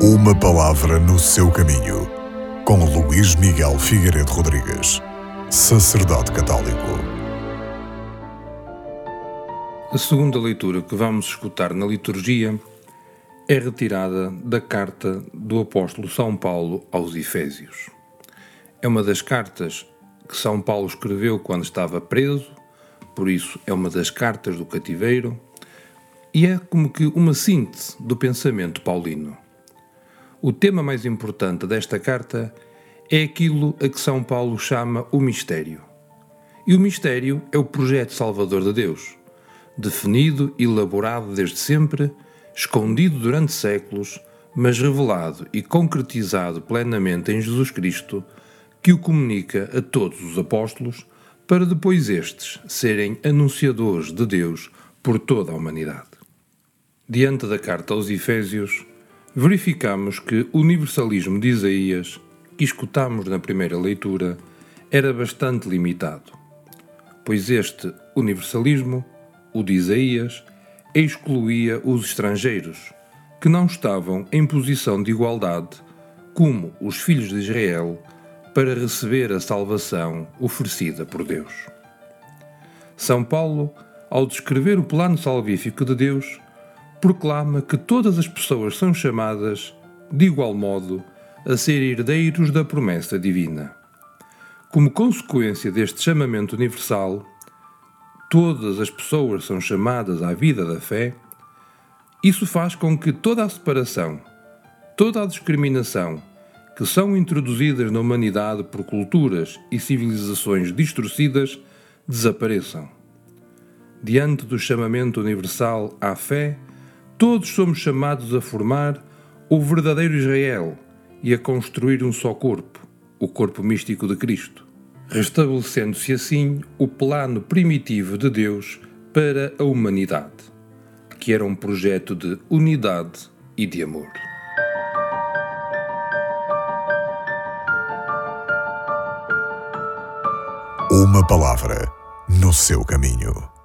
Uma palavra no seu caminho, com Luís Miguel Figueiredo Rodrigues, sacerdote católico. A segunda leitura que vamos escutar na liturgia é retirada da carta do apóstolo São Paulo aos Efésios. É uma das cartas que São Paulo escreveu quando estava preso, por isso é uma das cartas do cativeiro e é como que uma síntese do pensamento paulino. O tema mais importante desta carta é aquilo a que São Paulo chama o mistério. E o mistério é o projeto salvador de Deus, definido e elaborado desde sempre, escondido durante séculos, mas revelado e concretizado plenamente em Jesus Cristo, que o comunica a todos os apóstolos, para depois estes serem anunciadores de Deus por toda a humanidade. Diante da carta aos Efésios, verificamos que o universalismo de Isaías, que escutamos na primeira leitura, era bastante limitado, pois este universalismo, o de Isaías, excluía os estrangeiros, que não estavam em posição de igualdade como os filhos de Israel para receber a salvação oferecida por Deus. São Paulo, ao descrever o plano salvífico de Deus, proclama que todas as pessoas são chamadas, de igual modo, a ser herdeiros da promessa divina. Como consequência deste chamamento universal, todas as pessoas são chamadas à vida da fé, isso faz com que toda a separação, toda a discriminação que são introduzidas na humanidade por culturas e civilizações distorcidas desapareçam. Diante do chamamento universal à fé, Todos somos chamados a formar o verdadeiro Israel e a construir um só corpo, o corpo místico de Cristo, restabelecendo-se assim o plano primitivo de Deus para a humanidade, que era um projeto de unidade e de amor. Uma palavra no seu caminho.